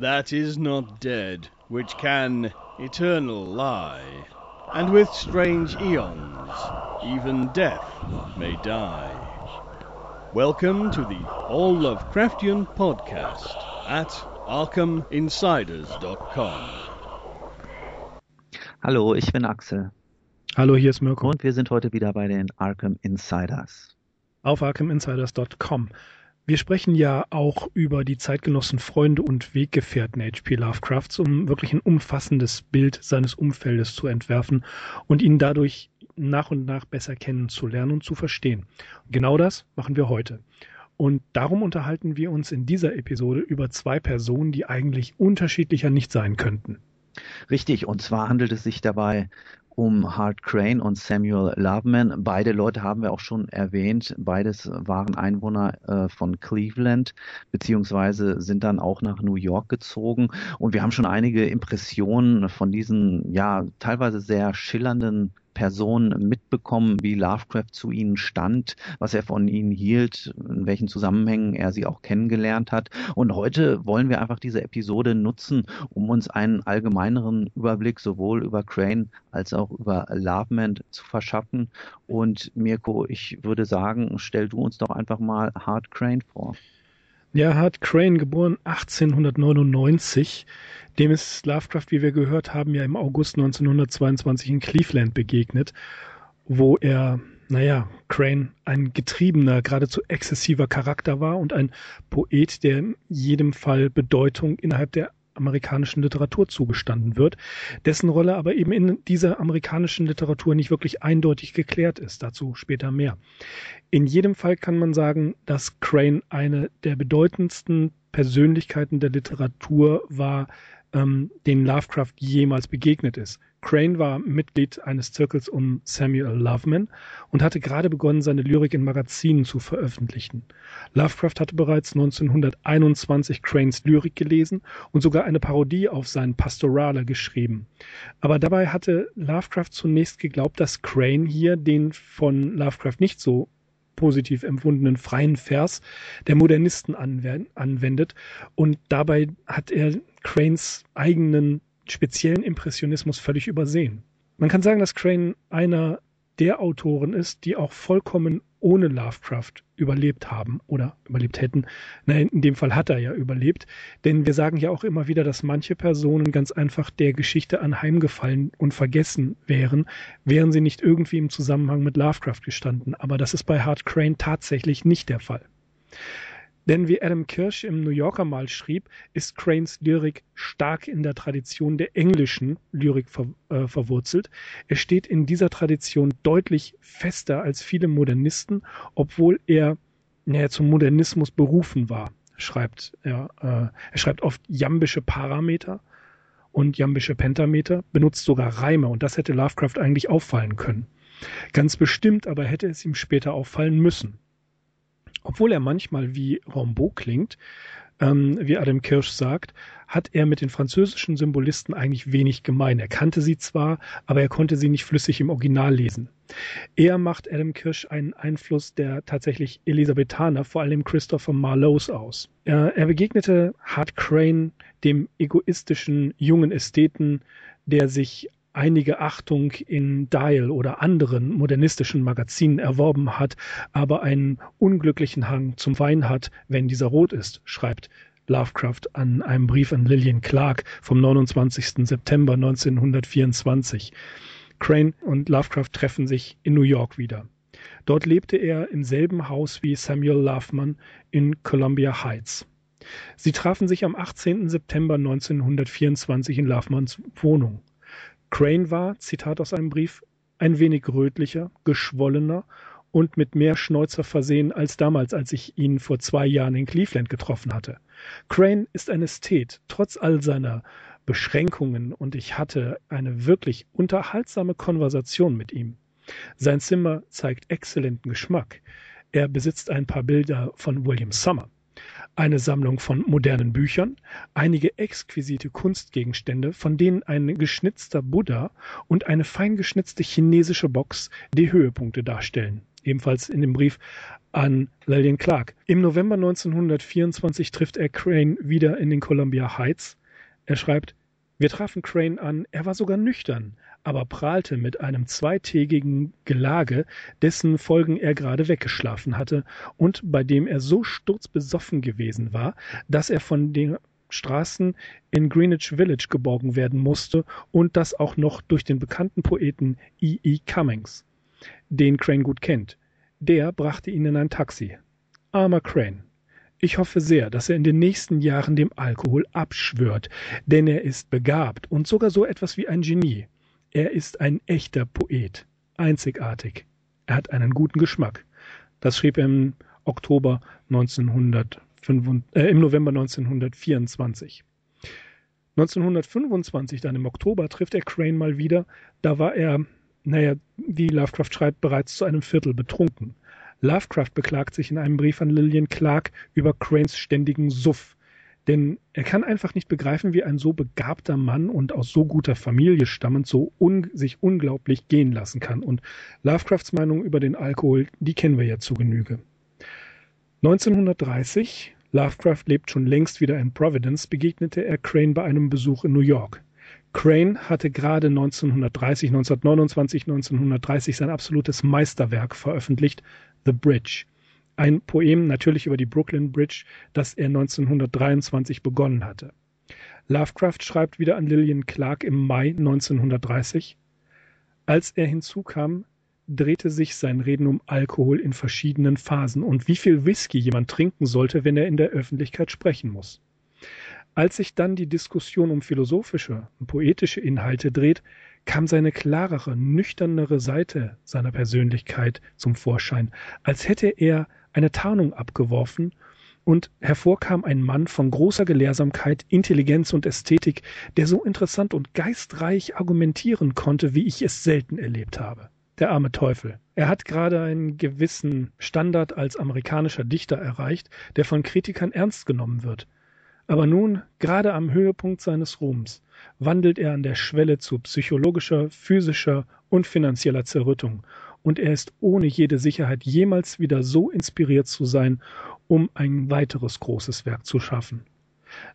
that is not dead, which can eternal lie, and with strange eons even death may die. Welcome to the All Lovecraftian Podcast at ArkhamInsiders.com. Hallo, ich bin Axel. Hallo, hier ist Mirko. Und wir sind heute wieder bei den Arkham Insiders. Auf ArkhamInsiders.com. Wir sprechen ja auch über die Zeitgenossen, Freunde und Weggefährten H.P. Lovecrafts, um wirklich ein umfassendes Bild seines Umfeldes zu entwerfen und ihn dadurch nach und nach besser kennenzulernen und zu verstehen. Genau das machen wir heute. Und darum unterhalten wir uns in dieser Episode über zwei Personen, die eigentlich unterschiedlicher nicht sein könnten. Richtig, und zwar handelt es sich dabei um Hart Crane und Samuel Loveman. Beide Leute haben wir auch schon erwähnt. Beides waren Einwohner äh, von Cleveland, beziehungsweise sind dann auch nach New York gezogen. Und wir haben schon einige Impressionen von diesen, ja, teilweise sehr schillernden Person mitbekommen, wie Lovecraft zu ihnen stand, was er von ihnen hielt, in welchen Zusammenhängen er sie auch kennengelernt hat. Und heute wollen wir einfach diese Episode nutzen, um uns einen allgemeineren Überblick sowohl über Crane als auch über Loveman zu verschaffen. Und Mirko, ich würde sagen, stell du uns doch einfach mal Hart Crane vor. Ja, Hart Crane, geboren 1899. Dem ist Lovecraft, wie wir gehört haben, ja im August 1922 in Cleveland begegnet, wo er, naja, Crane ein getriebener, geradezu exzessiver Charakter war und ein Poet, der in jedem Fall Bedeutung innerhalb der amerikanischen Literatur zugestanden wird, dessen Rolle aber eben in dieser amerikanischen Literatur nicht wirklich eindeutig geklärt ist. Dazu später mehr. In jedem Fall kann man sagen, dass Crane eine der bedeutendsten Persönlichkeiten der Literatur war, ähm, den Lovecraft jemals begegnet ist. Crane war Mitglied eines Zirkels um Samuel Loveman und hatte gerade begonnen, seine Lyrik in Magazinen zu veröffentlichen. Lovecraft hatte bereits 1921 Cranes Lyrik gelesen und sogar eine Parodie auf seinen Pastorale geschrieben. Aber dabei hatte Lovecraft zunächst geglaubt, dass Crane hier den von Lovecraft nicht so positiv empfundenen freien Vers der Modernisten anwendet und dabei hat er Cranes eigenen speziellen Impressionismus völlig übersehen. Man kann sagen, dass Crane einer der Autoren ist, die auch vollkommen ohne Lovecraft überlebt haben oder überlebt hätten. Na, in dem Fall hat er ja überlebt, denn wir sagen ja auch immer wieder, dass manche Personen ganz einfach der Geschichte anheimgefallen und vergessen wären, wären sie nicht irgendwie im Zusammenhang mit Lovecraft gestanden. Aber das ist bei Hart Crane tatsächlich nicht der Fall. Denn wie Adam Kirsch im New Yorker mal schrieb, ist Cranes Lyrik stark in der Tradition der englischen Lyrik ver, äh, verwurzelt. Er steht in dieser Tradition deutlich fester als viele Modernisten, obwohl er naja, zum Modernismus berufen war, schreibt er. Äh, er schreibt oft jambische Parameter und jambische Pentameter, benutzt sogar Reime und das hätte Lovecraft eigentlich auffallen können. Ganz bestimmt aber hätte es ihm später auffallen müssen. Obwohl er manchmal wie Rambaud klingt, ähm, wie Adam Kirsch sagt, hat er mit den französischen Symbolisten eigentlich wenig gemein. Er kannte sie zwar, aber er konnte sie nicht flüssig im Original lesen. Eher macht Adam Kirsch einen Einfluss der tatsächlich Elisabethaner, vor allem Christopher Marlowe's aus. Er, er begegnete Hart Crane, dem egoistischen jungen Ästheten, der sich einige Achtung in Dial oder anderen modernistischen Magazinen erworben hat, aber einen unglücklichen Hang zum Wein hat, wenn dieser rot ist, schreibt Lovecraft an einem Brief an Lillian Clark vom 29. September 1924. Crane und Lovecraft treffen sich in New York wieder. Dort lebte er im selben Haus wie Samuel Loveman in Columbia Heights. Sie trafen sich am 18. September 1924 in Lovemans Wohnung. Crane war, Zitat aus einem Brief, ein wenig rötlicher, geschwollener und mit mehr Schnäuzer versehen als damals, als ich ihn vor zwei Jahren in Cleveland getroffen hatte. Crane ist ein Ästhet, trotz all seiner Beschränkungen, und ich hatte eine wirklich unterhaltsame Konversation mit ihm. Sein Zimmer zeigt exzellenten Geschmack. Er besitzt ein paar Bilder von William Summer eine Sammlung von modernen Büchern, einige exquisite Kunstgegenstände, von denen ein geschnitzter Buddha und eine fein geschnitzte chinesische Box die Höhepunkte darstellen. ebenfalls in dem Brief an Lillian Clark. Im November 1924 trifft er Crane wieder in den Columbia Heights. Er schreibt, wir trafen Crane an, er war sogar nüchtern, aber prahlte mit einem zweitägigen Gelage, dessen Folgen er gerade weggeschlafen hatte und bei dem er so sturzbesoffen gewesen war, dass er von den Straßen in Greenwich Village geborgen werden musste und das auch noch durch den bekannten Poeten E. E. Cummings, den Crane gut kennt. Der brachte ihn in ein Taxi. Armer Crane. Ich hoffe sehr, dass er in den nächsten Jahren dem Alkohol abschwört, denn er ist begabt und sogar so etwas wie ein Genie. Er ist ein echter Poet, einzigartig. Er hat einen guten Geschmack. Das schrieb er im Oktober 1905, äh, im November 1924. 1925, dann im Oktober, trifft er Crane mal wieder. Da war er, naja, wie Lovecraft schreibt, bereits zu einem Viertel betrunken. Lovecraft beklagt sich in einem Brief an Lillian Clark über Cranes ständigen Suff. Denn er kann einfach nicht begreifen, wie ein so begabter Mann und aus so guter Familie stammend so un sich unglaublich gehen lassen kann. Und Lovecrafts Meinung über den Alkohol, die kennen wir ja zu Genüge. 1930, Lovecraft lebt schon längst wieder in Providence, begegnete er Crane bei einem Besuch in New York. Crane hatte gerade 1930, 1929, 1930 sein absolutes Meisterwerk veröffentlicht, The Bridge ein Poem natürlich über die Brooklyn Bridge, das er 1923 begonnen hatte. Lovecraft schreibt wieder an Lillian Clark im Mai 1930. Als er hinzukam, drehte sich sein Reden um Alkohol in verschiedenen Phasen und wie viel Whisky jemand trinken sollte, wenn er in der Öffentlichkeit sprechen muss. Als sich dann die Diskussion um philosophische und poetische Inhalte dreht, kam seine klarere, nüchternere Seite seiner Persönlichkeit zum Vorschein, als hätte er eine Tarnung abgeworfen und hervorkam ein Mann von großer Gelehrsamkeit, Intelligenz und Ästhetik, der so interessant und geistreich argumentieren konnte, wie ich es selten erlebt habe. Der arme Teufel. Er hat gerade einen gewissen Standard als amerikanischer Dichter erreicht, der von Kritikern ernst genommen wird. Aber nun, gerade am Höhepunkt seines Ruhms, wandelt er an der Schwelle zu psychologischer, physischer und finanzieller Zerrüttung und er ist ohne jede Sicherheit jemals wieder so inspiriert zu sein, um ein weiteres großes Werk zu schaffen.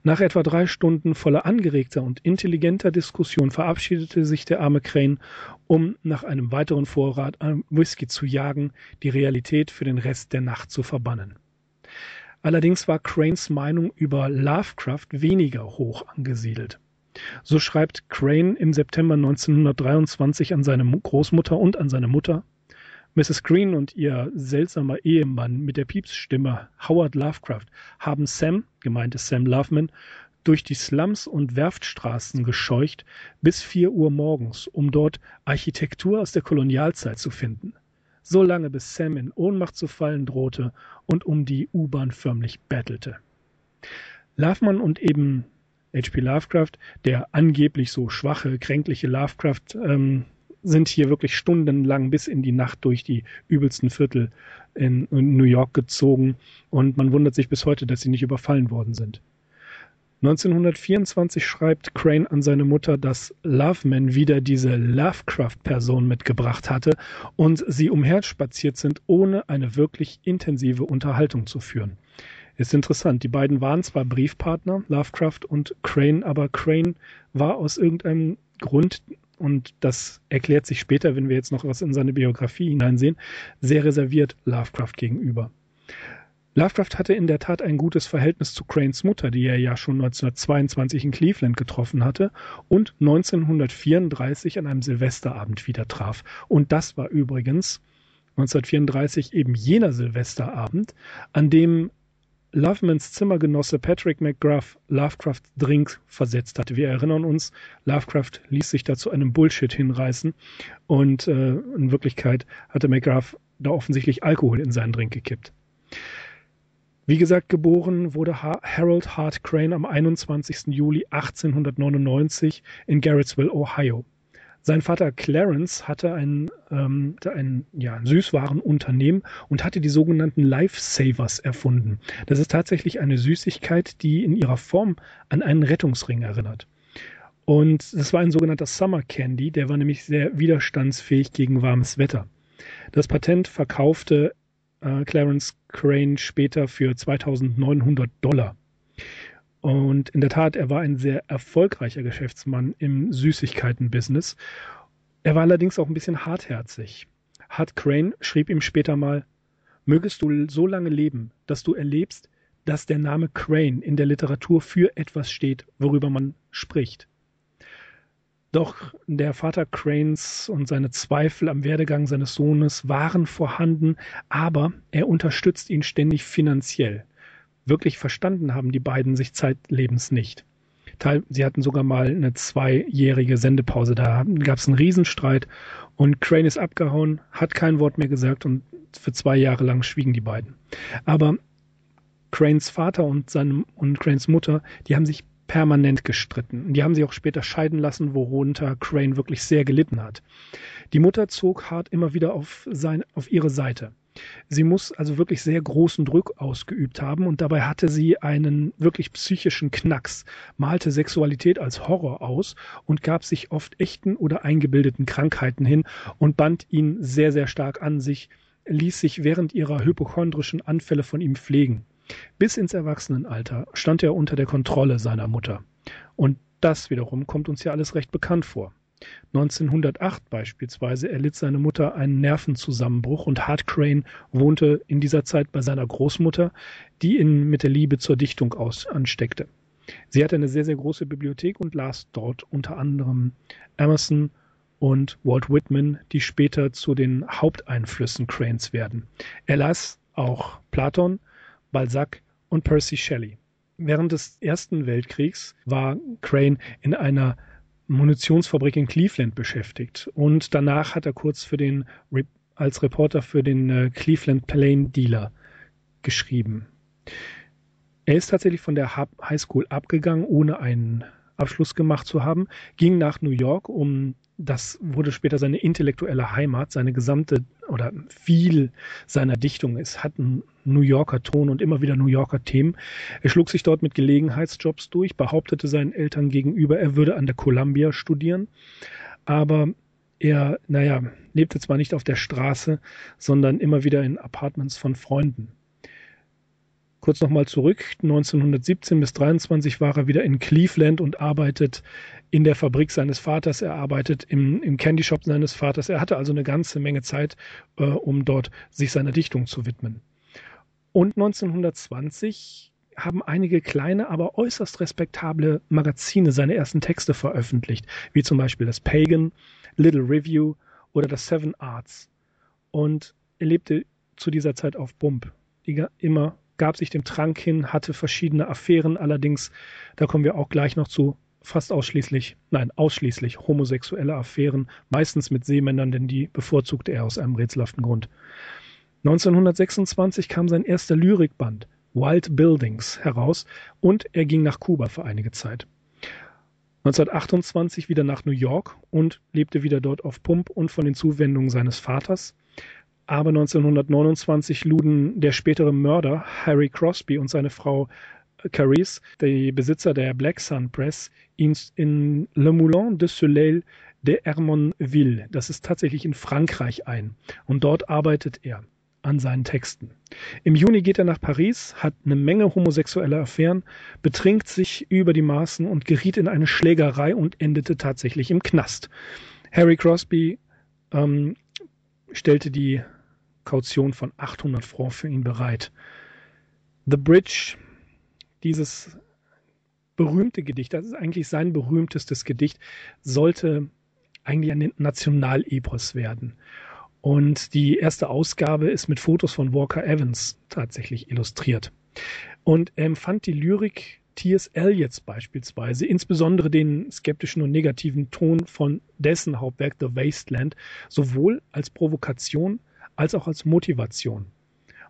Nach etwa drei Stunden voller angeregter und intelligenter Diskussion verabschiedete sich der arme Crane, um nach einem weiteren Vorrat an Whisky zu jagen, die Realität für den Rest der Nacht zu verbannen. Allerdings war Cranes Meinung über Lovecraft weniger hoch angesiedelt. So schreibt Crane im September 1923 an seine Großmutter und an seine Mutter Mrs. Green und ihr seltsamer Ehemann mit der Piepsstimme Howard Lovecraft haben Sam, gemeint ist Sam Loveman, durch die Slums und Werftstraßen gescheucht bis vier Uhr morgens, um dort Architektur aus der Kolonialzeit zu finden. So lange bis Sam in Ohnmacht zu fallen drohte und um die U-Bahn förmlich bettelte. Loveman und eben H.P. Lovecraft, der angeblich so schwache, kränkliche Lovecraft, ähm, sind hier wirklich stundenlang bis in die Nacht durch die übelsten Viertel in, New York gezogen und man wundert sich bis heute, dass sie nicht überfallen worden sind. 1924 schreibt Crane an seine Mutter, dass Loveman wieder diese Lovecraft-Person mitgebracht hatte und sie umherspaziert sind, ohne eine wirklich intensive Unterhaltung zu führen. Ist interessant, die beiden waren zwar Briefpartner, Lovecraft und Crane, aber Crane war aus irgendeinem Grund und das erklärt sich später, wenn wir jetzt noch was in seine Biografie hineinsehen, sehr reserviert Lovecraft gegenüber. Lovecraft hatte in der Tat ein gutes Verhältnis zu Cranes Mutter, die er ja schon 1922 in Cleveland getroffen hatte und 1934 an einem Silvesterabend wieder traf. Und das war übrigens 1934 eben jener Silvesterabend, an dem Lovemans Zimmergenosse Patrick McGruff Lovecraft Drink versetzt hatte. Wir erinnern uns, Lovecraft ließ sich da zu einem Bullshit hinreißen und äh, in Wirklichkeit hatte McGruff da offensichtlich Alkohol in seinen Drink gekippt. Wie gesagt, geboren wurde Harold Hart Crane am 21. Juli 1899 in Garrettsville, Ohio. Sein Vater Clarence hatte ein, ähm, ein, ja, ein Süßwarenunternehmen und hatte die sogenannten Lifesavers erfunden. Das ist tatsächlich eine Süßigkeit, die in ihrer Form an einen Rettungsring erinnert. Und das war ein sogenannter Summer Candy, der war nämlich sehr widerstandsfähig gegen warmes Wetter. Das Patent verkaufte äh, Clarence Crane später für 2900 Dollar. Und in der Tat, er war ein sehr erfolgreicher Geschäftsmann im Süßigkeiten-Business. Er war allerdings auch ein bisschen hartherzig. Hart Crane schrieb ihm später mal, mögest du so lange leben, dass du erlebst, dass der Name Crane in der Literatur für etwas steht, worüber man spricht. Doch der Vater Cranes und seine Zweifel am Werdegang seines Sohnes waren vorhanden, aber er unterstützt ihn ständig finanziell. Wirklich verstanden haben die beiden sich zeitlebens nicht. Sie hatten sogar mal eine zweijährige Sendepause. Da gab es einen Riesenstreit und Crane ist abgehauen, hat kein Wort mehr gesagt und für zwei Jahre lang schwiegen die beiden. Aber Cranes Vater und, seinem, und Cranes Mutter, die haben sich permanent gestritten. Die haben sich auch später scheiden lassen, worunter Crane wirklich sehr gelitten hat. Die Mutter zog Hart immer wieder auf, sein, auf ihre Seite. Sie muss also wirklich sehr großen Druck ausgeübt haben und dabei hatte sie einen wirklich psychischen Knacks, malte Sexualität als Horror aus und gab sich oft echten oder eingebildeten Krankheiten hin und band ihn sehr, sehr stark an sich, ließ sich während ihrer hypochondrischen Anfälle von ihm pflegen. Bis ins Erwachsenenalter stand er unter der Kontrolle seiner Mutter. Und das wiederum kommt uns ja alles recht bekannt vor. 1908 beispielsweise erlitt seine Mutter einen Nervenzusammenbruch und Hart Crane wohnte in dieser Zeit bei seiner Großmutter, die ihn mit der Liebe zur Dichtung aus ansteckte. Sie hatte eine sehr, sehr große Bibliothek und las dort unter anderem Emerson und Walt Whitman, die später zu den Haupteinflüssen Cranes werden. Er las auch Platon, Balzac und Percy Shelley. Während des Ersten Weltkriegs war Crane in einer Munitionsfabrik in Cleveland beschäftigt und danach hat er kurz für den als Reporter für den äh, Cleveland Plain Dealer geschrieben. Er ist tatsächlich von der High School abgegangen, ohne einen Abschluss gemacht zu haben, ging nach New York, um das wurde später seine intellektuelle Heimat, seine gesamte oder viel seiner Dichtung. Es hat einen New Yorker Ton und immer wieder New Yorker Themen. Er schlug sich dort mit Gelegenheitsjobs durch, behauptete seinen Eltern gegenüber, er würde an der Columbia studieren, aber er, naja, lebte zwar nicht auf der Straße, sondern immer wieder in Apartments von Freunden. Kurz nochmal zurück, 1917 bis 23 war er wieder in Cleveland und arbeitet in der Fabrik seines Vaters, er arbeitet im, im Candy Shop seines Vaters. Er hatte also eine ganze Menge Zeit, äh, um dort sich seiner Dichtung zu widmen. Und 1920 haben einige kleine, aber äußerst respektable Magazine seine ersten Texte veröffentlicht, wie zum Beispiel das Pagan, Little Review oder das Seven Arts. Und er lebte zu dieser Zeit auf Bump, immer gab sich dem Trank hin, hatte verschiedene Affären, allerdings, da kommen wir auch gleich noch zu, fast ausschließlich, nein, ausschließlich homosexuelle Affären, meistens mit Seemännern, denn die bevorzugte er aus einem rätselhaften Grund. 1926 kam sein erster Lyrikband Wild Buildings heraus und er ging nach Kuba für einige Zeit. 1928 wieder nach New York und lebte wieder dort auf Pump und von den Zuwendungen seines Vaters. Aber 1929 luden der spätere Mörder Harry Crosby und seine Frau Carice, die Besitzer der Black Sun Press, ihn in Le Moulin de Soleil de Hermonville, das ist tatsächlich in Frankreich ein. Und dort arbeitet er an seinen Texten. Im Juni geht er nach Paris, hat eine Menge homosexueller Affären, betrinkt sich über die Maßen und geriet in eine Schlägerei und endete tatsächlich im Knast. Harry Crosby ähm, stellte die Kaution von 800 Francs für ihn bereit. The Bridge dieses berühmte Gedicht, das ist eigentlich sein berühmtestes Gedicht, sollte eigentlich ein Nationalepos werden. Und die erste Ausgabe ist mit Fotos von Walker Evans tatsächlich illustriert. Und er empfand die Lyrik T.S. Eliots beispielsweise, insbesondere den skeptischen und negativen Ton von dessen Hauptwerk The Wasteland, sowohl als Provokation als auch als Motivation.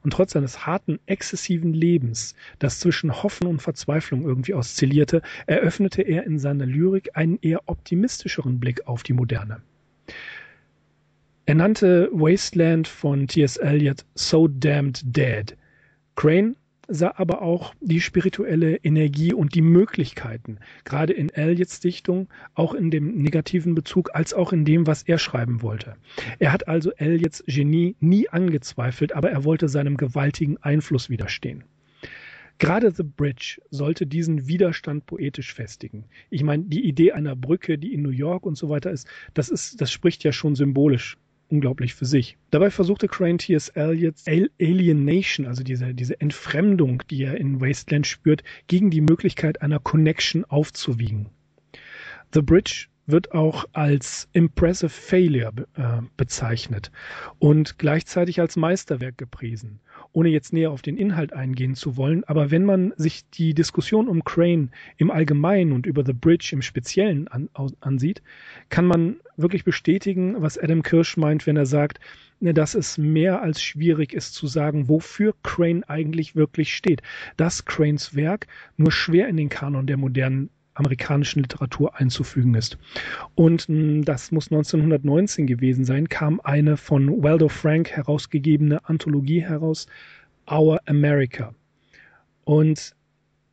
Und trotz seines harten, exzessiven Lebens, das zwischen Hoffen und Verzweiflung irgendwie oszillierte, eröffnete er in seiner Lyrik einen eher optimistischeren Blick auf die Moderne. Er nannte Wasteland von T.S. Eliot So Damned Dead. Crane aber auch die spirituelle Energie und die Möglichkeiten, gerade in Elliots Dichtung, auch in dem negativen Bezug, als auch in dem, was er schreiben wollte. Er hat also Elliots Genie nie angezweifelt, aber er wollte seinem gewaltigen Einfluss widerstehen. Gerade The Bridge sollte diesen Widerstand poetisch festigen. Ich meine, die Idee einer Brücke, die in New York und so weiter ist, das ist, das spricht ja schon symbolisch unglaublich für sich. Dabei versuchte Crane T.S. Eliot Alienation, also diese, diese Entfremdung, die er in Wasteland spürt, gegen die Möglichkeit einer Connection aufzuwiegen. The Bridge wird auch als Impressive Failure äh, bezeichnet und gleichzeitig als Meisterwerk gepriesen ohne jetzt näher auf den Inhalt eingehen zu wollen, aber wenn man sich die Diskussion um Crane im Allgemeinen und über The Bridge im Speziellen an, ansieht, kann man wirklich bestätigen, was Adam Kirsch meint, wenn er sagt, ne, dass es mehr als schwierig ist zu sagen, wofür Crane eigentlich wirklich steht. Dass Cranes Werk nur schwer in den Kanon der modernen amerikanischen Literatur einzufügen ist. Und hm, das muss 1919 gewesen sein, kam eine von Waldo Frank herausgegebene Anthologie heraus, Our America. Und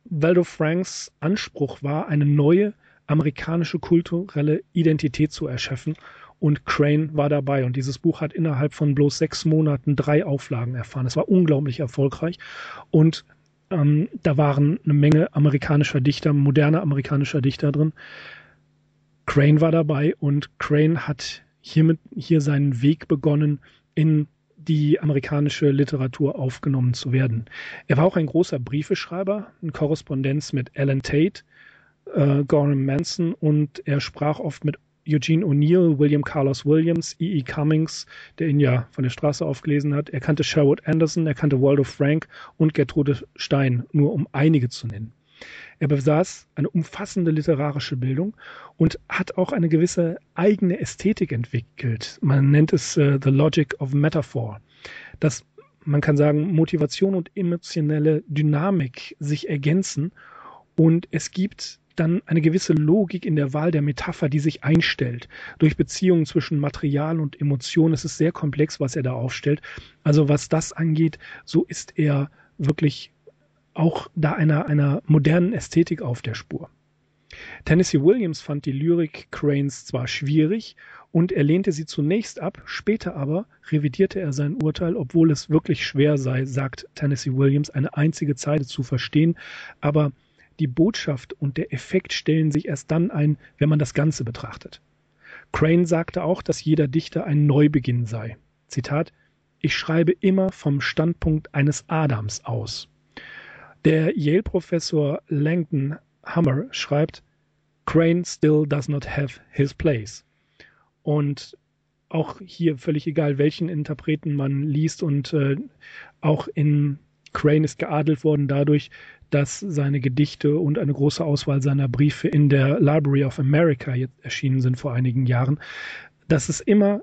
Waldo Franks Anspruch war, eine neue amerikanische kulturelle Identität zu erschaffen. Und Crane war dabei. Und dieses Buch hat innerhalb von bloß sechs Monaten drei Auflagen erfahren. Es war unglaublich erfolgreich. Und ähm, da waren eine Menge amerikanischer Dichter, moderne amerikanischer Dichter drin. Crane war dabei und Crane hat hiermit hier seinen Weg begonnen, in die amerikanische Literatur aufgenommen zu werden. Er war auch ein großer Briefeschreiber, in Korrespondenz mit Alan Tate, äh, Gorham Manson und er sprach oft mit Eugene O'Neill, William Carlos Williams, E. E. Cummings, der ihn ja von der Straße aufgelesen hat. Er kannte Sherwood Anderson, er kannte Waldo Frank und Gertrude Stein, nur um einige zu nennen. Er besaß eine umfassende literarische Bildung und hat auch eine gewisse eigene Ästhetik entwickelt. Man nennt es uh, The Logic of Metaphor. Dass man kann sagen, Motivation und emotionelle Dynamik sich ergänzen und es gibt dann eine gewisse Logik in der Wahl der Metapher, die sich einstellt. Durch Beziehungen zwischen Material und Emotion. Es ist sehr komplex, was er da aufstellt. Also was das angeht, so ist er wirklich auch da einer, einer modernen Ästhetik auf der Spur. Tennessee Williams fand die Lyrik Cranes zwar schwierig und er lehnte sie zunächst ab, später aber revidierte er sein Urteil, obwohl es wirklich schwer sei, sagt Tennessee Williams, eine einzige Zeile zu verstehen, aber die Botschaft und der Effekt stellen sich erst dann ein, wenn man das Ganze betrachtet. Crane sagte auch, dass jeder Dichter ein Neubeginn sei. Zitat, ich schreibe immer vom Standpunkt eines Adams aus. Der Yale-Professor Langton Hammer schreibt, Crane still does not have his place. Und auch hier völlig egal, welchen Interpreten man liest und äh, auch in Crane ist geadelt worden dadurch, dass seine Gedichte und eine große Auswahl seiner Briefe in der Library of America jetzt erschienen sind vor einigen Jahren, dass es immer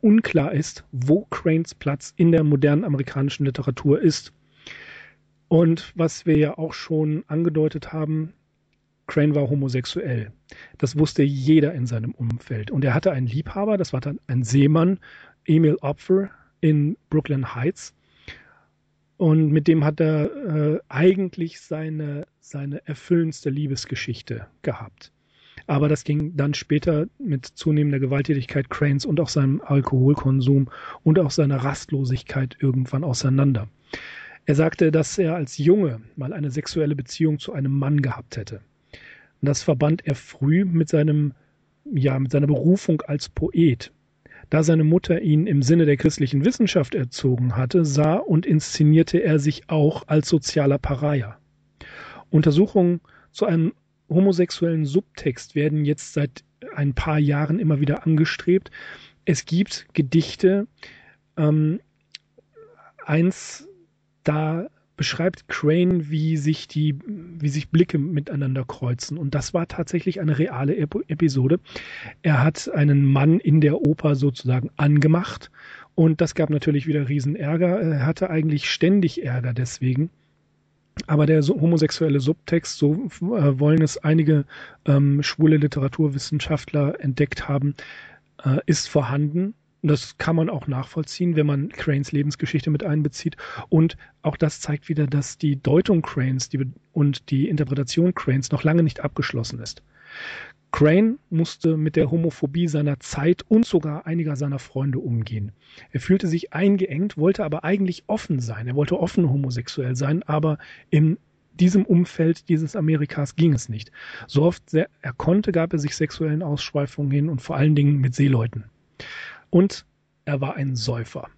unklar ist, wo Cranes Platz in der modernen amerikanischen Literatur ist. Und was wir ja auch schon angedeutet haben, Crane war homosexuell. Das wusste jeder in seinem Umfeld. Und er hatte einen Liebhaber, das war dann ein Seemann, Emil Opfer in Brooklyn Heights. Und mit dem hat er äh, eigentlich seine, seine erfüllendste Liebesgeschichte gehabt. Aber das ging dann später mit zunehmender Gewalttätigkeit Cranes und auch seinem Alkoholkonsum und auch seiner Rastlosigkeit irgendwann auseinander. Er sagte, dass er als Junge mal eine sexuelle Beziehung zu einem Mann gehabt hätte. Und das verband er früh mit seinem, ja, mit seiner Berufung als Poet. Da seine Mutter ihn im Sinne der christlichen Wissenschaft erzogen hatte, sah und inszenierte er sich auch als sozialer Pariah. Untersuchungen zu einem homosexuellen Subtext werden jetzt seit ein paar Jahren immer wieder angestrebt. Es gibt Gedichte, ähm, eins, da beschreibt Crane, wie sich die, wie sich Blicke miteinander kreuzen. Und das war tatsächlich eine reale Episode. Er hat einen Mann in der Oper sozusagen angemacht. Und das gab natürlich wieder Riesenärger. Er hatte eigentlich ständig Ärger deswegen. Aber der homosexuelle Subtext, so äh, wollen es einige ähm, schwule Literaturwissenschaftler entdeckt haben, äh, ist vorhanden das kann man auch nachvollziehen, wenn man Cranes Lebensgeschichte mit einbezieht. Und auch das zeigt wieder, dass die Deutung Cranes die, und die Interpretation Cranes noch lange nicht abgeschlossen ist. Crane musste mit der Homophobie seiner Zeit und sogar einiger seiner Freunde umgehen. Er fühlte sich eingeengt, wollte aber eigentlich offen sein. Er wollte offen homosexuell sein, aber in diesem Umfeld dieses Amerikas ging es nicht. So oft er konnte, gab er sich sexuellen Ausschweifungen hin und vor allen Dingen mit Seeleuten. Und er war ein Säufer.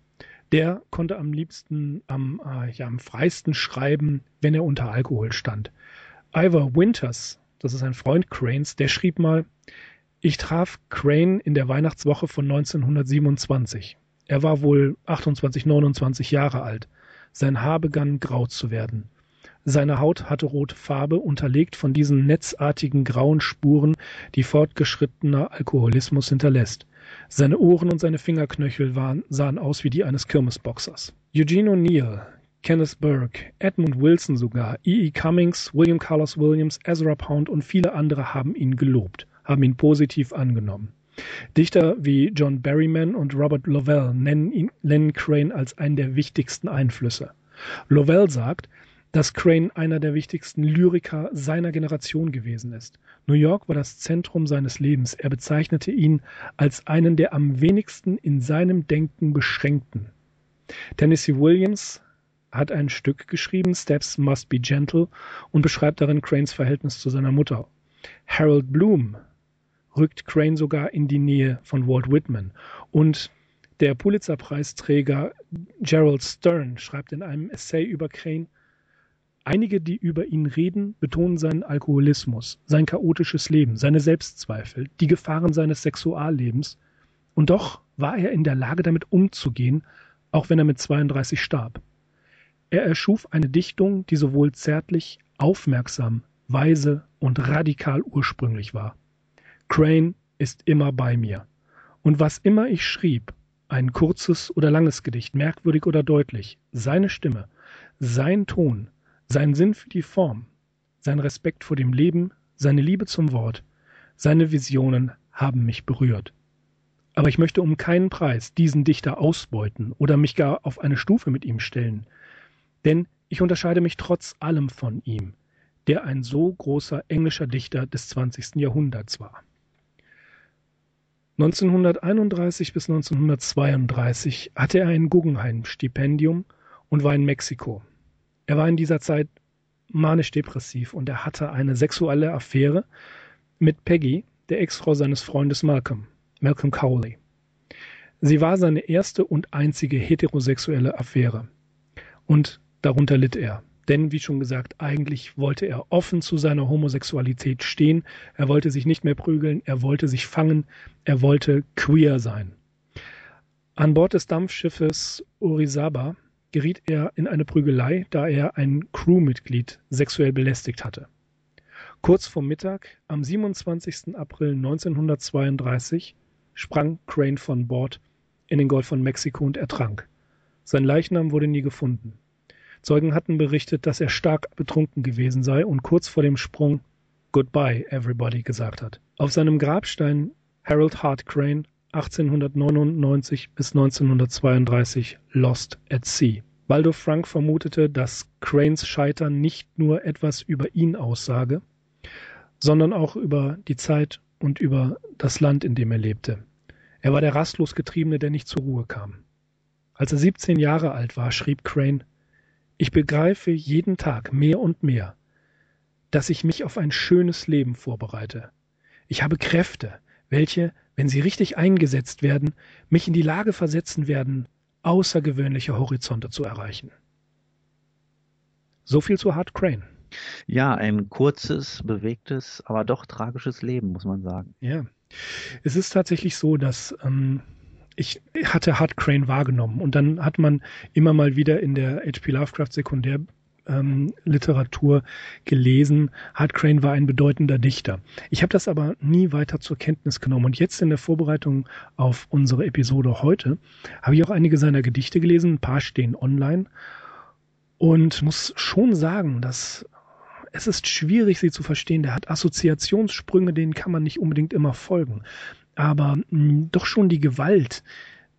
Der konnte am liebsten, am, äh, ja, am freisten schreiben, wenn er unter Alkohol stand. Ivor Winters, das ist ein Freund Cranes, der schrieb mal, ich traf Crane in der Weihnachtswoche von 1927. Er war wohl 28, 29 Jahre alt. Sein Haar begann grau zu werden. Seine Haut hatte rote Farbe, unterlegt von diesen netzartigen grauen Spuren, die fortgeschrittener Alkoholismus hinterlässt. Seine Ohren und seine Fingerknöchel waren, sahen aus wie die eines Kirmesboxers. Eugene O'Neill, Kenneth Burke, Edmund Wilson sogar, E. E. Cummings, William Carlos Williams, Ezra Pound und viele andere haben ihn gelobt, haben ihn positiv angenommen. Dichter wie John Berryman und Robert Lovell nennen, ihn, nennen Crane als einen der wichtigsten Einflüsse. Lovell sagt, dass Crane einer der wichtigsten Lyriker seiner Generation gewesen ist. New York war das Zentrum seines Lebens. Er bezeichnete ihn als einen der am wenigsten in seinem Denken beschränkten. Tennessee Williams hat ein Stück geschrieben, Steps Must Be Gentle, und beschreibt darin Cranes Verhältnis zu seiner Mutter. Harold Bloom rückt Crane sogar in die Nähe von Walt Whitman. Und der Pulitzer-Preisträger Gerald Stern schreibt in einem Essay über Crane, Einige, die über ihn reden, betonen seinen Alkoholismus, sein chaotisches Leben, seine Selbstzweifel, die Gefahren seines Sexuallebens. Und doch war er in der Lage, damit umzugehen, auch wenn er mit 32 starb. Er erschuf eine Dichtung, die sowohl zärtlich, aufmerksam, weise und radikal ursprünglich war. Crane ist immer bei mir. Und was immer ich schrieb, ein kurzes oder langes Gedicht, merkwürdig oder deutlich, seine Stimme, sein Ton, sein Sinn für die Form, sein Respekt vor dem Leben, seine Liebe zum Wort, seine Visionen haben mich berührt. Aber ich möchte um keinen Preis diesen Dichter ausbeuten oder mich gar auf eine Stufe mit ihm stellen. Denn ich unterscheide mich trotz allem von ihm, der ein so großer englischer Dichter des 20. Jahrhunderts war. 1931 bis 1932 hatte er ein Guggenheim-Stipendium und war in Mexiko. Er war in dieser Zeit manisch-depressiv und er hatte eine sexuelle Affäre mit Peggy, der Ex-Frau seines Freundes Malcolm, Malcolm Cowley. Sie war seine erste und einzige heterosexuelle Affäre. Und Darunter litt er. Denn, wie schon gesagt, eigentlich wollte er offen zu seiner Homosexualität stehen, er wollte sich nicht mehr prügeln, er wollte sich fangen, er wollte queer sein. An Bord des Dampfschiffes Orizaba geriet er in eine Prügelei, da er ein Crewmitglied sexuell belästigt hatte. Kurz vor Mittag, am 27. April 1932, sprang Crane von Bord in den Golf von Mexiko und ertrank. Sein Leichnam wurde nie gefunden. Zeugen hatten berichtet, dass er stark betrunken gewesen sei und kurz vor dem Sprung Goodbye, everybody gesagt hat. Auf seinem Grabstein Harold Hart Crane 1899 bis 1932 Lost at Sea. Baldo Frank vermutete, dass Cranes Scheitern nicht nur etwas über ihn aussage, sondern auch über die Zeit und über das Land, in dem er lebte. Er war der rastlos Getriebene, der nicht zur Ruhe kam. Als er 17 Jahre alt war, schrieb Crane, ich begreife jeden Tag mehr und mehr, dass ich mich auf ein schönes Leben vorbereite. Ich habe Kräfte, welche, wenn sie richtig eingesetzt werden, mich in die Lage versetzen werden, außergewöhnliche Horizonte zu erreichen. So viel zu Hart Crane. Ja, ein kurzes, bewegtes, aber doch tragisches Leben, muss man sagen. Ja. Es ist tatsächlich so, dass ähm, ich hatte Hard Crane wahrgenommen und dann hat man immer mal wieder in der H.P. Lovecraft Sekundär ähm, Literatur gelesen. Hart Crane war ein bedeutender Dichter. Ich habe das aber nie weiter zur Kenntnis genommen. Und jetzt in der Vorbereitung auf unsere Episode heute habe ich auch einige seiner Gedichte gelesen. Ein paar stehen online. Und muss schon sagen, dass es ist schwierig, sie zu verstehen. Der hat Assoziationssprünge, denen kann man nicht unbedingt immer folgen aber mh, hm, doch schon die Gewalt,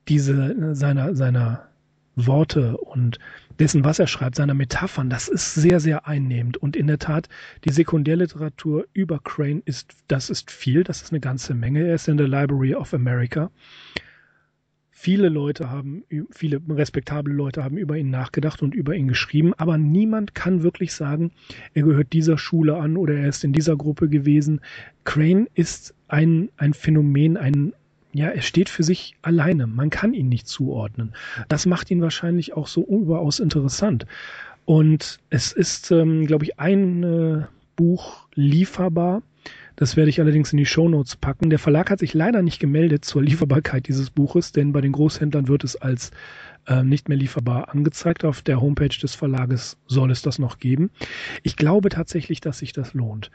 diese seiner seiner Worte und dessen, was er schreibt, seiner Metaphern, das ist sehr, sehr einnehmend. Und in der Tat, die Sekundärliteratur über Crane ist, das ist viel, das ist eine ganze Menge. Er ist in der Library of America. Viele Leute haben, viele respektable Leute haben über ihn nachgedacht und über ihn geschrieben, aber niemand kann wirklich sagen, er gehört dieser Schule an oder er ist in dieser Gruppe gewesen. Crane ist ein, ein Phänomen, ein, ja, er steht für sich alleine. Man kann ihn nicht zuordnen. Das macht ihn wahrscheinlich auch so überaus interessant. Und es ist, ähm, glaube ich, ein äh, Buch lieferbar. Das werde ich allerdings in die Shownotes packen. Der Verlag hat sich leider nicht gemeldet zur Lieferbarkeit dieses Buches, denn bei den Großhändlern wird es als äh, nicht mehr lieferbar angezeigt. Auf der Homepage des Verlages soll es das noch geben. Ich glaube tatsächlich, dass sich das lohnt.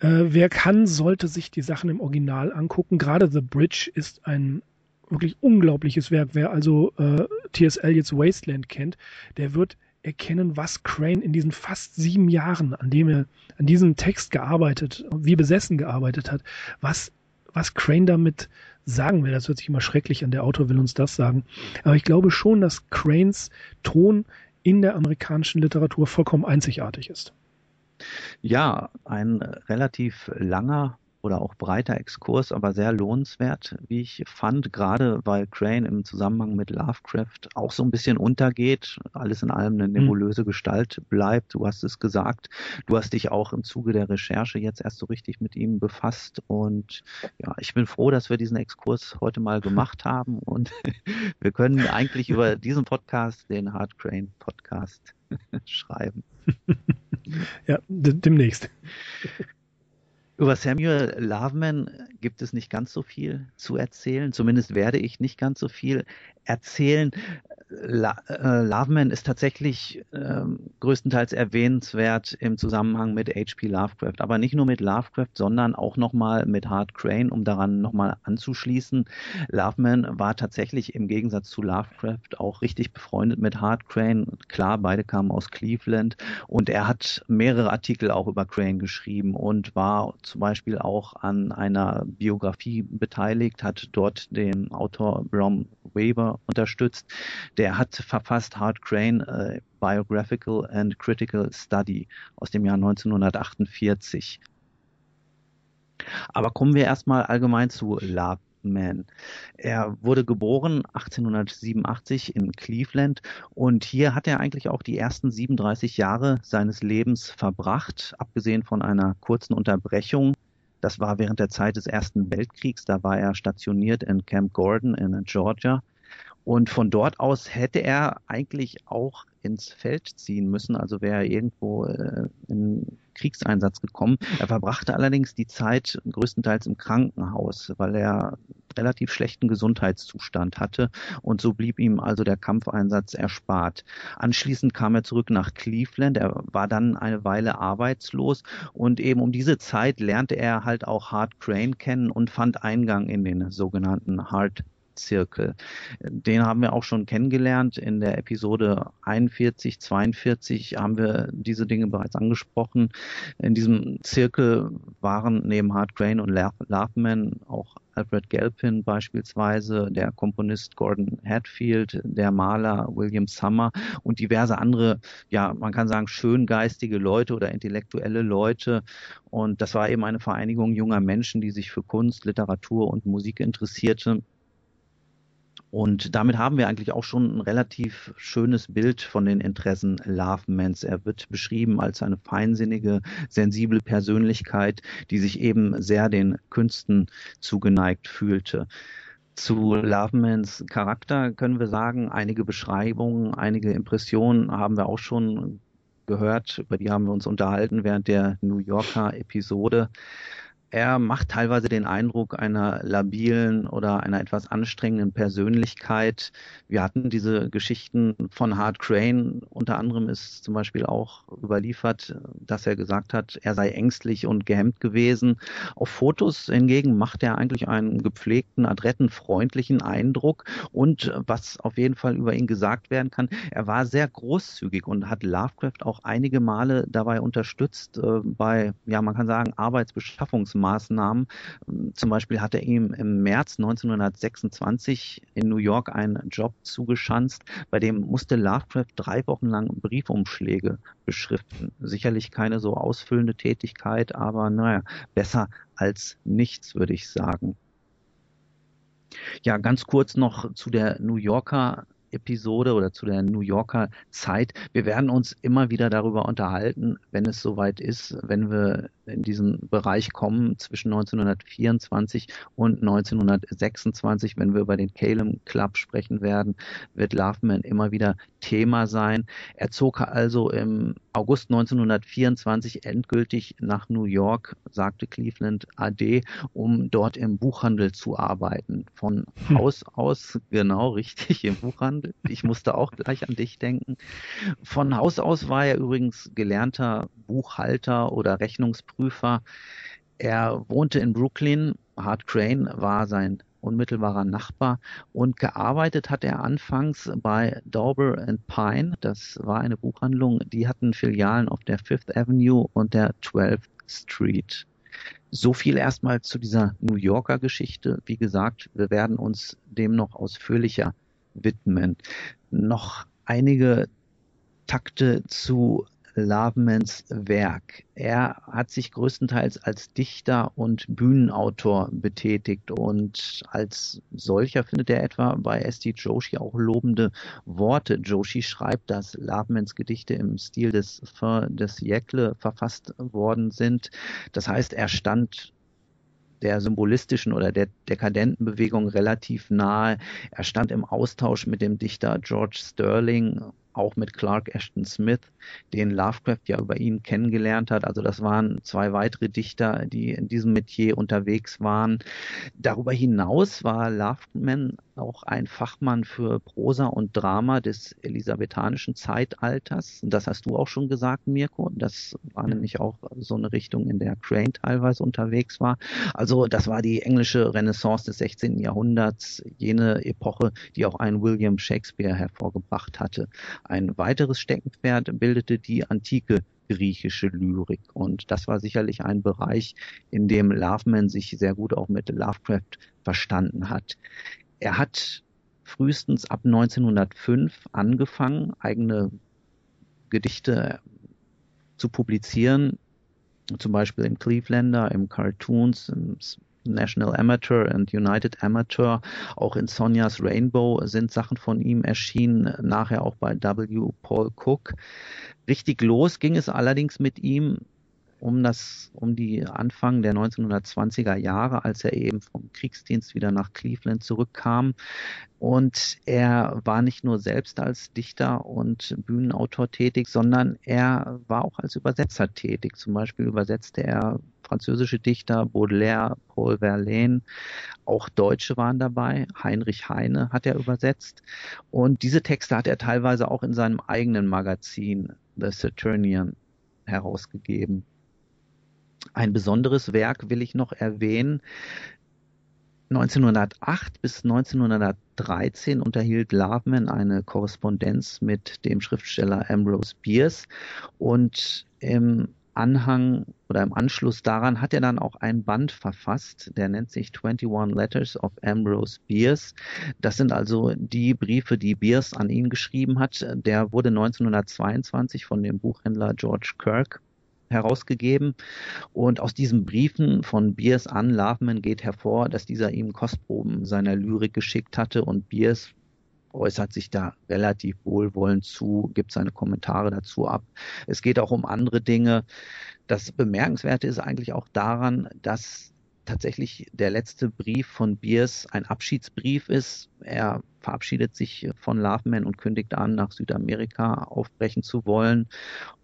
Äh, wer kann, sollte sich die Sachen im Original angucken. Gerade The Bridge ist ein wirklich unglaubliches Werk. Wer also äh, T.S. Eliot's Wasteland kennt, der wird erkennen, was Crane in diesen fast sieben Jahren, an dem er an diesem Text gearbeitet, wie besessen gearbeitet hat, was, was Crane damit sagen will. Das hört sich immer schrecklich an, der Autor will uns das sagen. Aber ich glaube schon, dass Cranes Ton in der amerikanischen Literatur vollkommen einzigartig ist. Ja, ein relativ langer oder auch breiter Exkurs, aber sehr lohnenswert, wie ich fand, gerade weil Crane im Zusammenhang mit Lovecraft auch so ein bisschen untergeht, alles in allem eine hm. nebulöse Gestalt bleibt. Du hast es gesagt, du hast dich auch im Zuge der Recherche jetzt erst so richtig mit ihm befasst und ja, ich bin froh, dass wir diesen Exkurs heute mal gemacht haben und wir können eigentlich über diesen Podcast, den Hard Crane Podcast, schreiben. Ja, demnächst. Über Samuel Loveman gibt es nicht ganz so viel zu erzählen. Zumindest werde ich nicht ganz so viel erzählen. La äh, Loveman ist tatsächlich äh, größtenteils erwähnenswert im Zusammenhang mit H.P. Lovecraft, aber nicht nur mit Lovecraft, sondern auch nochmal mit Hart Crane, um daran nochmal anzuschließen. Loveman war tatsächlich im Gegensatz zu Lovecraft auch richtig befreundet mit Hart Crane. Klar, beide kamen aus Cleveland und er hat mehrere Artikel auch über Crane geschrieben und war zum Beispiel auch an einer Biografie beteiligt, hat dort den Autor Brom Weber unterstützt. Der hat verfasst Hart Crane äh, Biographical and Critical Study aus dem Jahr 1948. Aber kommen wir erstmal allgemein zu Loveman. Er wurde geboren 1887 in Cleveland und hier hat er eigentlich auch die ersten 37 Jahre seines Lebens verbracht, abgesehen von einer kurzen Unterbrechung. Das war während der Zeit des Ersten Weltkriegs, da war er stationiert in Camp Gordon in Georgia. Und von dort aus hätte er eigentlich auch ins Feld ziehen müssen, also wäre er irgendwo äh, in Kriegseinsatz gekommen. Er verbrachte allerdings die Zeit größtenteils im Krankenhaus, weil er relativ schlechten Gesundheitszustand hatte und so blieb ihm also der Kampfeinsatz erspart. Anschließend kam er zurück nach Cleveland, er war dann eine Weile arbeitslos und eben um diese Zeit lernte er halt auch Hart Crane kennen und fand Eingang in den sogenannten Hart Zirkel. Den haben wir auch schon kennengelernt. In der Episode 41, 42 haben wir diese Dinge bereits angesprochen. In diesem Zirkel waren neben Hart Crane und Laughman auch Alfred Galpin beispielsweise, der Komponist Gordon Hatfield, der Maler William Summer und diverse andere, ja, man kann sagen, schöngeistige Leute oder intellektuelle Leute. Und das war eben eine Vereinigung junger Menschen, die sich für Kunst, Literatur und Musik interessierte und damit haben wir eigentlich auch schon ein relativ schönes Bild von den Interessen Lovemans. Er wird beschrieben als eine feinsinnige, sensible Persönlichkeit, die sich eben sehr den Künsten zugeneigt fühlte. Zu Lovemans Charakter können wir sagen, einige Beschreibungen, einige Impressionen haben wir auch schon gehört, über die haben wir uns unterhalten während der New Yorker Episode er macht teilweise den Eindruck einer labilen oder einer etwas anstrengenden Persönlichkeit. Wir hatten diese Geschichten von Hart Crane. Unter anderem ist zum Beispiel auch überliefert, dass er gesagt hat, er sei ängstlich und gehemmt gewesen. Auf Fotos hingegen macht er eigentlich einen gepflegten, adretten, freundlichen Eindruck. Und was auf jeden Fall über ihn gesagt werden kann, er war sehr großzügig und hat Lovecraft auch einige Male dabei unterstützt äh, bei, ja, man kann sagen, Arbeitsbeschaffungs Vorsichtsmaßnahmen. Zum Beispiel hat er ihm im März 1926 in New York einen Job zugeschanzt, bei dem musste Lovecraft drei Wochen lang Briefumschläge beschriften. Sicherlich keine so ausfüllende Tätigkeit, aber naja, besser als nichts, würde ich sagen. Ja, ganz kurz noch zu der New Yorker Episode oder zu der New Yorker Zeit. Wir werden uns immer wieder darüber unterhalten, wenn es soweit ist, wenn wir in diesen Bereich kommen zwischen 1924 und 1926, wenn wir über den Calum Club sprechen werden, wird Loveman immer wieder Thema sein. Er zog also im August 1924 endgültig nach New York, sagte Cleveland AD, um dort im Buchhandel zu arbeiten. Von hm. Haus aus, genau richtig, im Buchhandel. Ich musste auch gleich an dich denken. Von Haus aus war er übrigens gelernter Buchhalter oder Rechnungsprüfer. Er wohnte in Brooklyn. Hart Crane war sein unmittelbarer Nachbar und gearbeitet hat er anfangs bei Dauber and Pine. Das war eine Buchhandlung, die hatten Filialen auf der Fifth Avenue und der 12th Street. So viel erstmal zu dieser New Yorker Geschichte. Wie gesagt, wir werden uns dem noch ausführlicher widmen. Noch einige Takte zu Lavemans Werk. Er hat sich größtenteils als Dichter und Bühnenautor betätigt und als solcher findet er etwa bei S.T. Joshi auch lobende Worte. Joshi schreibt, dass Lavemans Gedichte im Stil des Fin des Siècle verfasst worden sind. Das heißt, er stand der symbolistischen oder der dekadenten Bewegung relativ nahe. Er stand im Austausch mit dem Dichter George Sterling auch mit Clark Ashton Smith, den Lovecraft ja über ihn kennengelernt hat. Also das waren zwei weitere Dichter, die in diesem Metier unterwegs waren. Darüber hinaus war Loveman auch ein Fachmann für Prosa und Drama des elisabethanischen Zeitalters. Das hast du auch schon gesagt, Mirko. Das war nämlich auch so eine Richtung, in der Crane teilweise unterwegs war. Also das war die englische Renaissance des 16. Jahrhunderts, jene Epoche, die auch einen William Shakespeare hervorgebracht hatte. Ein weiteres Steckenpferd bildete die antike griechische Lyrik. Und das war sicherlich ein Bereich, in dem Loveman sich sehr gut auch mit Lovecraft verstanden hat. Er hat frühestens ab 1905 angefangen, eigene Gedichte zu publizieren, zum Beispiel im Clevelander, im Cartoons, im National Amateur und United Amateur, auch in Sonia's Rainbow sind Sachen von ihm erschienen, nachher auch bei W. Paul Cook. Richtig los ging es allerdings mit ihm um das, um die Anfang der 1920er Jahre, als er eben vom Kriegsdienst wieder nach Cleveland zurückkam. Und er war nicht nur selbst als Dichter und Bühnenautor tätig, sondern er war auch als Übersetzer tätig. Zum Beispiel übersetzte er französische Dichter, Baudelaire, Paul Verlaine, auch Deutsche waren dabei. Heinrich Heine hat er übersetzt. Und diese Texte hat er teilweise auch in seinem eigenen Magazin The Saturnian herausgegeben. Ein besonderes Werk will ich noch erwähnen. 1908 bis 1913 unterhielt Loveman eine Korrespondenz mit dem Schriftsteller Ambrose Bierce und im Anhang oder im Anschluss daran hat er dann auch ein Band verfasst, der nennt sich 21 Letters of Ambrose Bierce. Das sind also die Briefe, die Bierce an ihn geschrieben hat. Der wurde 1922 von dem Buchhändler George Kirk herausgegeben. Und aus diesen Briefen von Bierce an Loveman geht hervor, dass dieser ihm Kostproben seiner Lyrik geschickt hatte und Bierce äußert sich da relativ wohlwollend zu, gibt seine Kommentare dazu ab. Es geht auch um andere Dinge. Das Bemerkenswerte ist eigentlich auch daran, dass tatsächlich der letzte Brief von Bierce ein Abschiedsbrief ist. Er verabschiedet sich von Loveman und kündigt an, nach Südamerika aufbrechen zu wollen.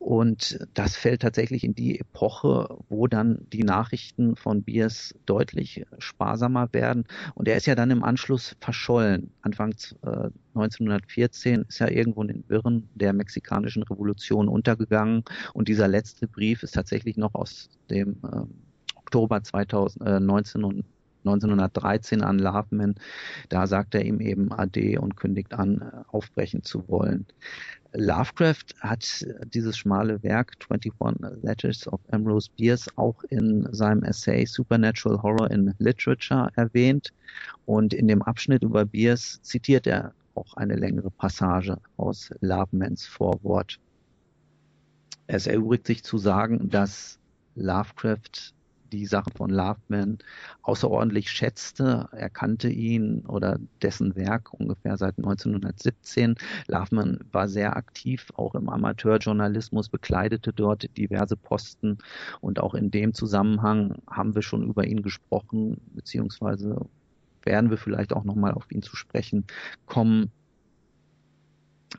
Und das fällt tatsächlich in die Epoche, wo dann die Nachrichten von Bierce deutlich sparsamer werden. Und er ist ja dann im Anschluss verschollen. Anfang äh, 1914 ist er irgendwo in den Wirren der mexikanischen Revolution untergegangen. Und dieser letzte Brief ist tatsächlich noch aus dem äh, Oktober 2019 und 1913 an Loveman. Da sagt er ihm eben Ade und kündigt an, aufbrechen zu wollen. Lovecraft hat dieses schmale Werk 21 Letters of Ambrose Bierce auch in seinem Essay Supernatural Horror in Literature erwähnt und in dem Abschnitt über Bierce zitiert er auch eine längere Passage aus Lovemans Vorwort. Es erübrigt sich zu sagen, dass Lovecraft die Sache von Loveman außerordentlich schätzte. Er kannte ihn oder dessen Werk ungefähr seit 1917. Loveman war sehr aktiv, auch im Amateurjournalismus, bekleidete dort diverse Posten und auch in dem Zusammenhang haben wir schon über ihn gesprochen, beziehungsweise werden wir vielleicht auch nochmal auf ihn zu sprechen kommen.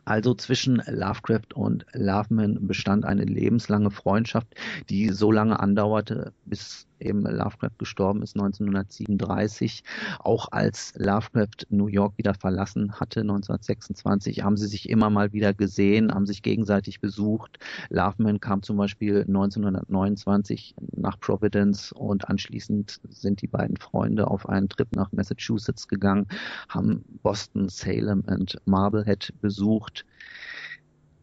Also zwischen Lovecraft und Loveman bestand eine lebenslange Freundschaft, die so lange andauerte, bis eben Lovecraft gestorben ist 1937. Auch als Lovecraft New York wieder verlassen hatte 1926, haben sie sich immer mal wieder gesehen, haben sich gegenseitig besucht. Loveman kam zum Beispiel 1929 nach Providence und anschließend sind die beiden Freunde auf einen Trip nach Massachusetts gegangen, haben Boston, Salem und Marblehead besucht.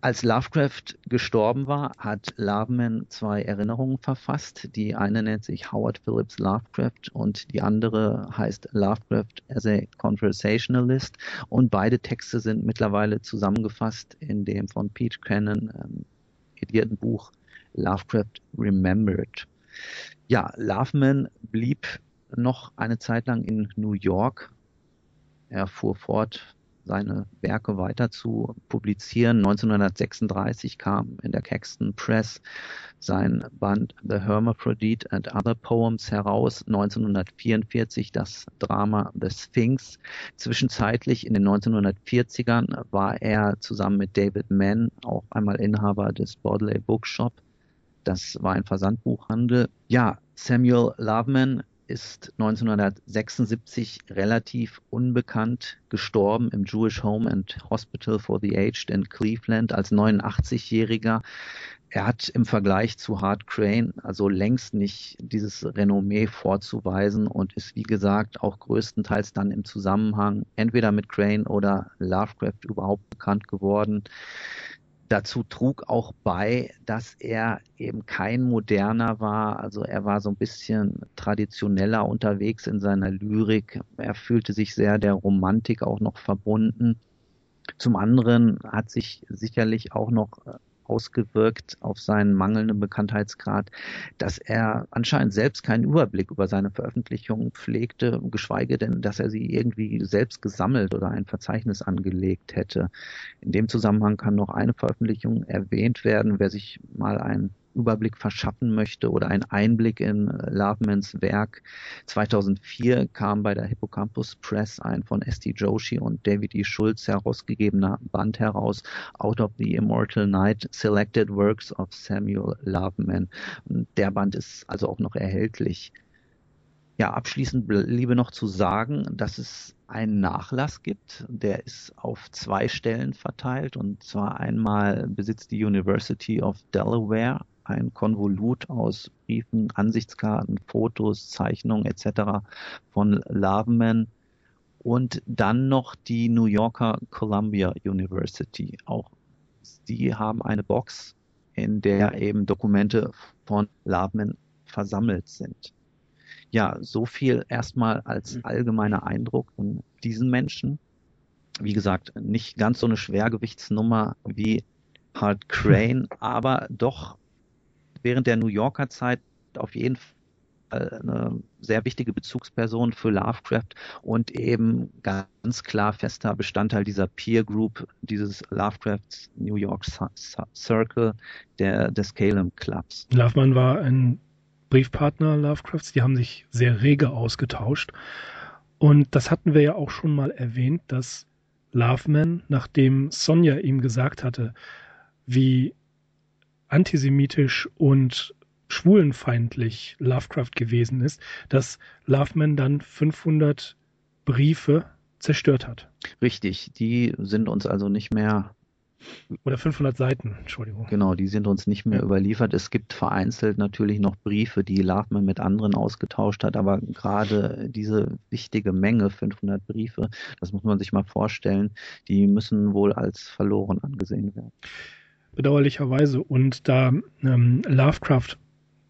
Als Lovecraft gestorben war, hat Loveman zwei Erinnerungen verfasst. Die eine nennt sich Howard Phillips Lovecraft und die andere heißt Lovecraft as a Conversationalist. Und beide Texte sind mittlerweile zusammengefasst in dem von Pete Cannon ähm, edierten Buch Lovecraft Remembered. Ja, Loveman blieb noch eine Zeit lang in New York. Er fuhr fort seine Werke weiter zu publizieren. 1936 kam in der Caxton Press sein Band The Hermaphrodite and Other Poems heraus. 1944 das Drama The Sphinx. Zwischenzeitlich in den 1940ern war er zusammen mit David Mann auch einmal Inhaber des Baudelaire Bookshop. Das war ein Versandbuchhandel. Ja, Samuel Loveman ist 1976 relativ unbekannt gestorben im Jewish Home and Hospital for the Aged in Cleveland als 89-Jähriger. Er hat im Vergleich zu Hart Crane also längst nicht dieses Renommee vorzuweisen und ist wie gesagt auch größtenteils dann im Zusammenhang entweder mit Crane oder Lovecraft überhaupt bekannt geworden. Dazu trug auch bei, dass er eben kein moderner war. Also er war so ein bisschen traditioneller unterwegs in seiner Lyrik. Er fühlte sich sehr der Romantik auch noch verbunden. Zum anderen hat sich sicherlich auch noch äh, ausgewirkt auf seinen mangelnden Bekanntheitsgrad, dass er anscheinend selbst keinen Überblick über seine Veröffentlichungen pflegte, geschweige denn, dass er sie irgendwie selbst gesammelt oder ein Verzeichnis angelegt hätte. In dem Zusammenhang kann noch eine Veröffentlichung erwähnt werden, wer sich mal ein Überblick verschaffen möchte oder einen Einblick in Lovemans Werk. 2004 kam bei der Hippocampus Press ein von S.T. Joshi und David E. Schulz herausgegebener Band heraus, Out of the Immortal Night, Selected Works of Samuel Loveman. Der Band ist also auch noch erhältlich. Ja, abschließend bliebe noch zu sagen, dass es einen Nachlass gibt. Der ist auf zwei Stellen verteilt und zwar einmal besitzt die University of Delaware ein Konvolut aus Briefen, Ansichtskarten, Fotos, Zeichnungen etc. von Lavenman und dann noch die New Yorker Columbia University. Auch die haben eine Box, in der eben Dokumente von Lavenman versammelt sind. Ja, so viel erstmal als mhm. allgemeiner Eindruck von diesen Menschen. Wie gesagt, nicht ganz so eine Schwergewichtsnummer wie Hart Crane, aber doch während der New Yorker Zeit auf jeden Fall eine sehr wichtige Bezugsperson für Lovecraft und eben ganz klar fester Bestandteil dieser Peer Group, dieses Lovecrafts New York Circle, der, des Calum Clubs. Loveman war ein Briefpartner Lovecrafts, die haben sich sehr rege ausgetauscht. Und das hatten wir ja auch schon mal erwähnt, dass Loveman, nachdem Sonja ihm gesagt hatte, wie antisemitisch und schwulenfeindlich Lovecraft gewesen ist, dass Loveman dann 500 Briefe zerstört hat. Richtig, die sind uns also nicht mehr Oder 500 Seiten, Entschuldigung. Genau, die sind uns nicht mehr Ja. überliefert. Es gibt vereinzelt natürlich noch Briefe, die Loveman mit anderen ausgetauscht hat, aber gerade diese wichtige Menge, 500 Briefe, das muss man sich mal vorstellen, die müssen wohl als verloren angesehen werden. Bedauerlicherweise. Und da ähm, Lovecraft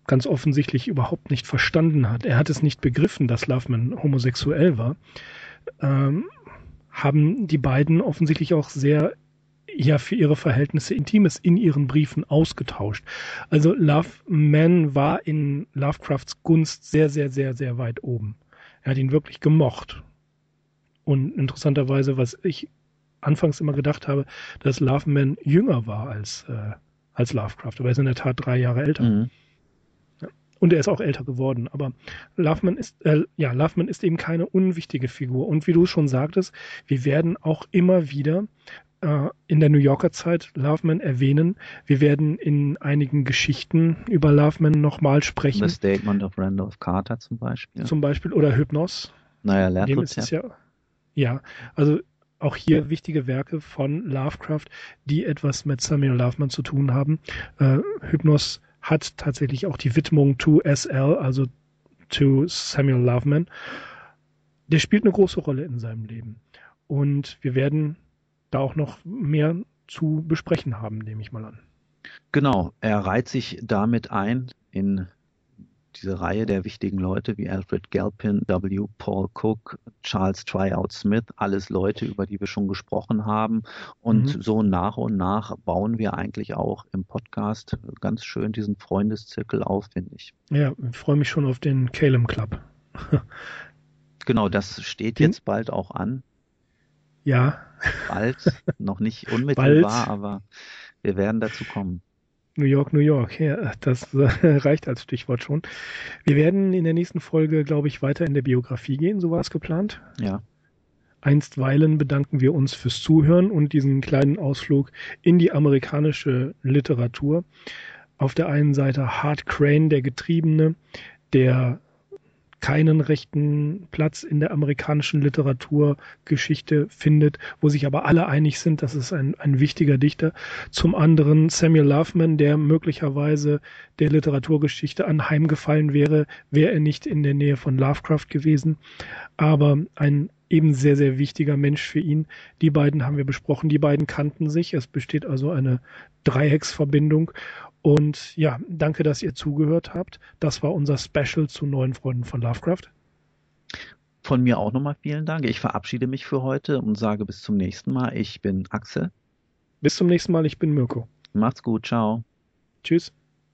ganz offensichtlich überhaupt nicht verstanden hat, er hat es nicht begriffen, dass Loveman homosexuell war, ähm, haben die beiden offensichtlich auch sehr ja für ihre Verhältnisse Intimes in ihren Briefen ausgetauscht. Also Loveman war in Lovecrafts Gunst sehr, sehr, sehr, sehr weit oben. Er hat ihn wirklich gemocht. Und interessanterweise, was ich anfangs immer gedacht habe, dass Loveman jünger war als, äh, als Lovecraft. Aber er ist in der Tat drei Jahre älter. Mhm. Und er ist auch älter geworden. Aber Loveman ist, äh, ja, Loveman ist eben keine unwichtige Figur. Und wie du schon sagtest, wir werden auch immer wieder äh, in der New Yorker Zeit Loveman erwähnen. Wir werden in einigen Geschichten über Loveman nochmal sprechen. The Statement of Randolph Carter zum Beispiel. Zum Beispiel oder Hypnos. naja, Lehrrezept. ja, ja, also auch hier wichtige Werke von Lovecraft, die etwas mit Samuel Loveman zu tun haben. Äh, Hypnos hat tatsächlich auch die Widmung to SL, also to Samuel Loveman. Der spielt eine große Rolle in seinem Leben. Und wir werden da auch noch mehr zu besprechen haben, nehme ich mal an. Genau, er reiht sich damit ein in diese Reihe der wichtigen Leute wie Alfred Galpin, W. Paul Cook, Charles Tryout Smith, alles Leute, über die wir schon gesprochen haben. Und Mhm. so nach und nach bauen wir eigentlich auch im Podcast ganz schön diesen Freundeszirkel auf, finde ich. Ja, ich freue mich schon auf den Calum Club. Genau, das steht Den- jetzt bald auch an. Ja, Bald, noch nicht unmittelbar, Bald. aber wir werden dazu kommen. New York, New York, ja, das äh, reicht als Stichwort schon. Wir werden in der nächsten Folge, glaube ich, weiter in der Biografie gehen, so war es geplant. Ja, Einstweilen bedanken wir uns fürs Zuhören und diesen kleinen Ausflug in die amerikanische Literatur. Auf der einen Seite Hart Crane, der Getriebene, der keinen rechten Platz in der amerikanischen Literaturgeschichte findet, wo sich aber alle einig sind, dass es ein, ein wichtiger Dichter. Zum anderen Samuel Loveman, der möglicherweise der Literaturgeschichte anheimgefallen wäre, wäre er nicht in der Nähe von Lovecraft gewesen. Aber ein eben sehr, sehr wichtiger Mensch für ihn. Die beiden haben wir besprochen, die beiden kannten sich. Es besteht also eine Dreiecksverbindung. Und ja, danke, dass ihr zugehört habt. Das war unser Special zu neuen Freunden von Lovecraft. von mir auch nochmal vielen Dank. Ich verabschiede mich für heute und sage bis zum nächsten Mal. Ich bin Axel. Bis zum nächsten Mal, ich bin Mirko. Macht's gut, ciao. Tschüss.